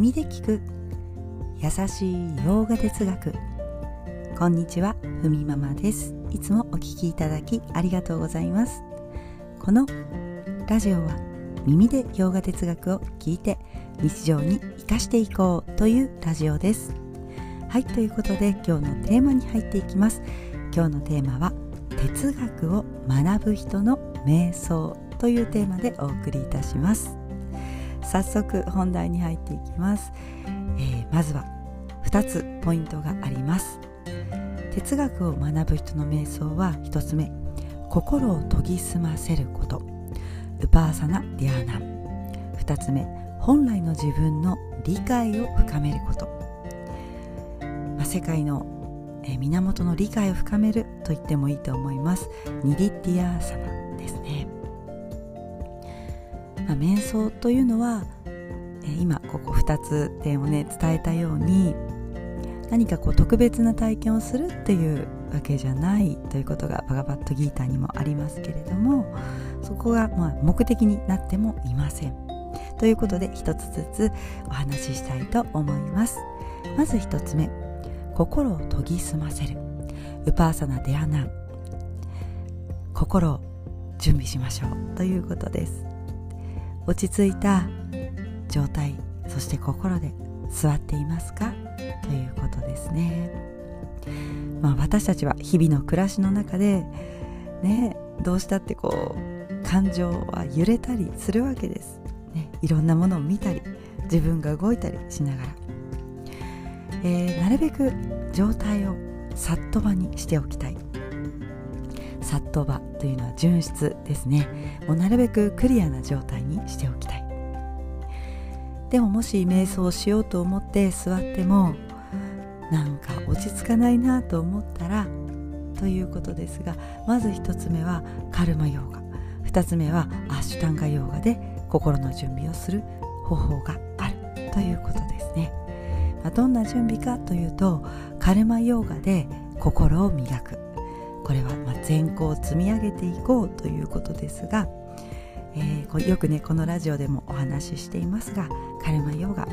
耳で聞く。優しい洋画哲学。こんにちはふみママです。いつもお聞きいただきありがとうございます。このラジオは耳で洋画哲学を聞いて日常に生かしていこうというラジオです。はいということで今日のテーマに入っていきます。今日のテーマは哲学を学ぶ人の瞑想というテーマでお送りいたします。早速本題に入っていきます、えー、まずは2つポイントがあります。哲学を学ぶ人の瞑想は1つ目心を研ぎ澄ませること。ウパーサナ・ディアーナ2つ目本来の自分の理解を深めること、まあ、世界のえ源の理解を深めると言ってもいいと思います。ニリティアーサナ、まあ、瞑想というのは、え今ここ2つ点をね伝えたように何かこう特別な体験をするっていうわけじゃないということがバガバットギーターにもありますけれどもそこがま目的になってもいません。ということで一つずつお話ししたいと思います。まず一つ目心を研ぎ澄ませる。ウパーサナデアナン。心を準備しましょう。ということです。落ち着いた状態そして心で座っていますか？ということですね、まあ、私たちは日々の暮らしの中でねどうしたってこう感情は揺れたりするわけです、ね、いろんなものを見たり自分が動いたりしながら。えー、なるべく状態をさっと場にしておきたい。さっと場というのは純質ですね。もうなるべくクリアな状態にしておきたい。でももし瞑想をしようと思って座ってもなんか落ち着かないなと思ったらということですがまず1つ目はカルマヨーガ。2つ目はアッシュタンガヨーガで心の準備をする方法があるということですね。まあ、どんな準備かというとカルマヨーガで心を磨く。これはま善行を積み上げていこうということですが、えー、よくねこのラジオでもお話ししていますがカルマヨガ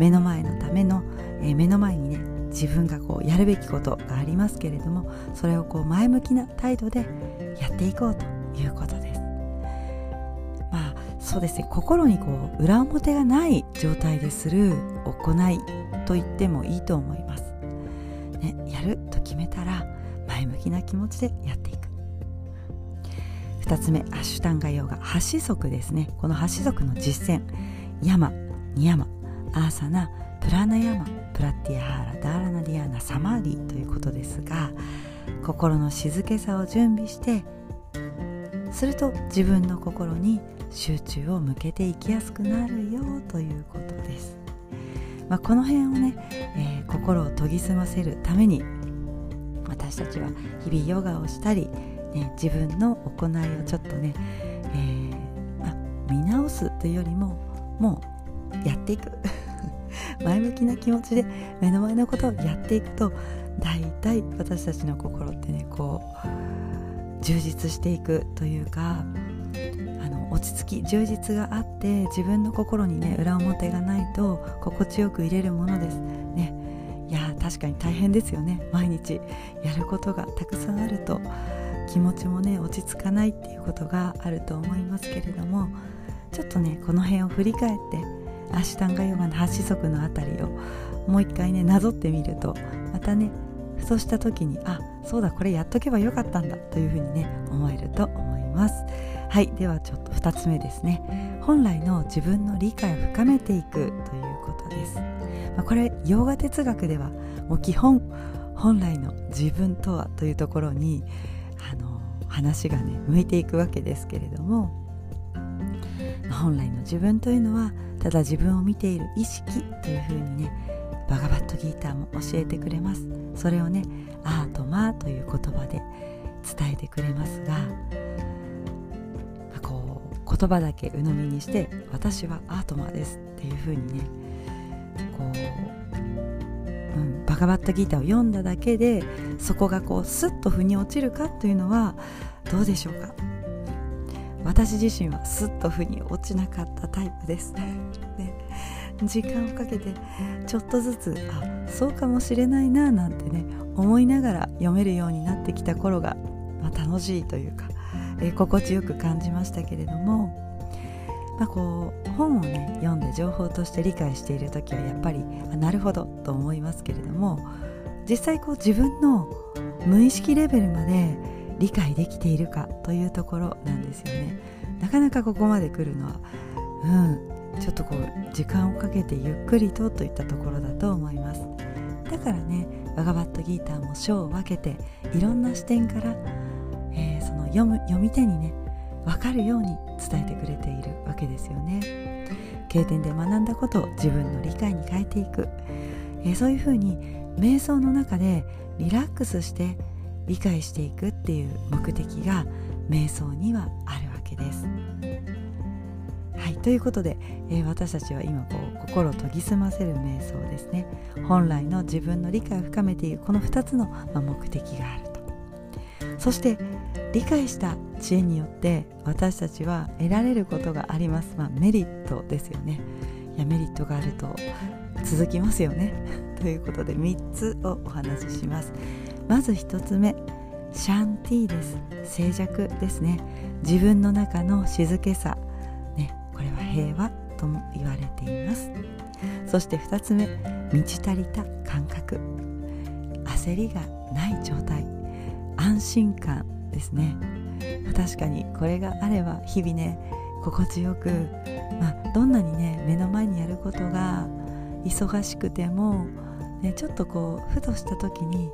目の前のための、えー、目の前にね自分がこうやるべきことがありますけれどもそれをこう前向きな態度でやっていこうということです。まあそうですね心にこう裏表がない状態でする行いと言ってもいいと思います、ね、やると決めたら前向きな気持ちでやっていく。2つ目アッシュタンガヨガ。8支則ですね。この8支則の実践。ヤマニヤマ。アーサナプラナヤマ。プラティアハーラダーラナディアナサマーディということですが心の静けさを準備してすると自分の心に集中を向けていきやすくなるよ。ということです。まあ、この辺をね、えー、心を研ぎ澄ませるために私たちは日々ヨガをしたり、ね、自分の行いをちょっとね、えー、ま、見直すというよりももうやっていく。前向きな気持ちで目の前のことをやっていくと大体私たちの心ってねこう充実していくというかあの落ち着き充実があって自分の心にね裏表がないと心地よく入れるものです。ね。確かに大変ですよね毎日やることがたくさんあると気持ちもね落ち着かないっていうことがあると思いますけれどもちょっとねこの辺を振り返ってアシュタンガヨガの8子族のあたりをもう一回ねなぞってみるとまたねそうした時にあそうだこれやっとけばよかったんだというふうにね思えると思います。はいではちょっと2つ目ですね。本来の自分の理解を深めていくということです、まあ、これ洋画哲学ではもう基本本来の自分とはというところにあの話がね向いていくわけですけれども本来の自分というのはただ自分を見ている意識というふうにねバガバットギーターも教えてくれます。それをねアートマーという言葉で伝えてくれますが言葉だけ鵜呑みにして「私はアートマーです」っていう風にねこう、うん、バカバッタギターを読んだだけでそこがこうスッと腑に落ちるかというのはどうでしょうか？私自身はスッと腑に落ちなかったタイプです、ね、時間をかけてちょっとずつあそうかもしれないななんてね思いながら読めるようになってきた頃が、まあ、楽しいというか、え、心地よく感じましたけれどもまあ、こう本をね読んで情報として理解している時はやっぱりあなるほどと思いますけれども実際こう自分の無意識レベルまで理解できているかというところなんですよね。なかなかここまで来るのはうんちょっとこう時間をかけてゆっくりとといったところだと思います。だからねバガバットギーターも章を分けていろんな視点から、その読む読み手にね分かるように伝えてくれているわけですよね。経典で学んだことを自分の理解に変えていく、え、そういうふうに瞑想の中でリラックスして理解していくっていう目的が瞑想にはあるわけです。はいということで、え、私たちは今こう心を研ぎ澄ませる瞑想ですね。本来の自分の理解を深めているこの2つの、ま目的があると。そして理解した知恵によって私たちは得られることがあります、まあ、メリットですよね。いやメリットがあると続きますよね。ということで3つをお話しします。まず1つ目シャンティーです。静寂ですね。自分の中の静けさ、ね、これは平和とも言われています。そして2つ目満ち足りた感覚。焦りがない状態。安心感。ですね。確かにこれがあれば日々ね心地よく、まあ、どんなにね目の前にやることが忙しくても、ね、ちょっとこうふとした時に、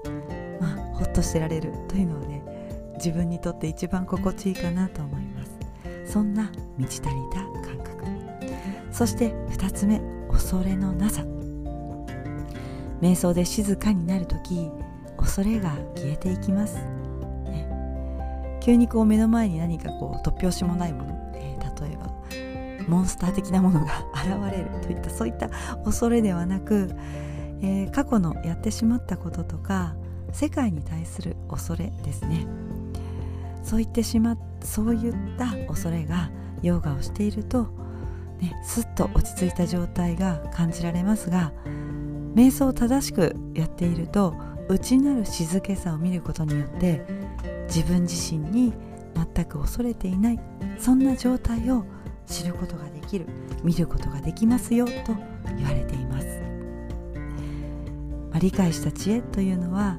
まあ、ほっとしてられるというのはね自分にとって一番心地いいかなと思います。そんな満ち足りた感覚。そして2つ目恐れのなさ。瞑想で静かになる時恐れが消えていきます。急にこう目の前に何かこう突拍子もないもの、えー、例えばモンスター的なものが 現れるといったそういった恐れではなく、えー、過去のやってしまったこととか世界に対する恐れですね。そう言ってしまそういった恐れがヨガをしていると、ね、すっと落ち着いた状態が感じられますが瞑想を正しくやっていると内なる静けさを見ることによって自分自身に全く恐れていないそんな状態を知ることができる見ることができますよと言われています、まあ、理解した知恵というのは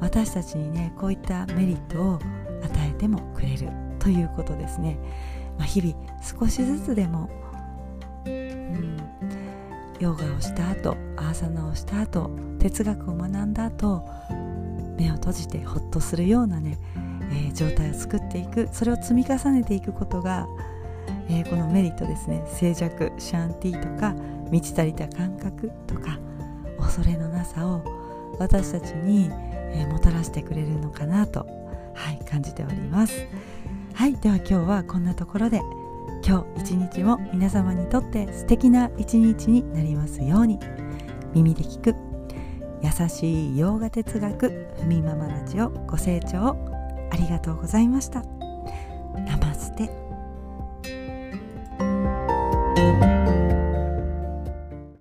私たちにねこういったメリットを与えてもくれるということですね、まあ、日々少しずつでも、うん、ヨガをした後アーサナをした後哲学を学んだ後目を閉じてほっとするようなねえー、状態を作っていくそれを積み重ねていくことが、えー、このメリットですね。静寂シャンティとか満ち足りた感覚とか恐れのなさを私たちに、えー、もたらしてくれるのかなと、はい、感じております。はいでは今日はこんなところで今日一日も皆様にとって素敵な一日になりますように耳で聞く優しい洋画哲学ふみママラジオご清聴ありがとうございました。ナマステ。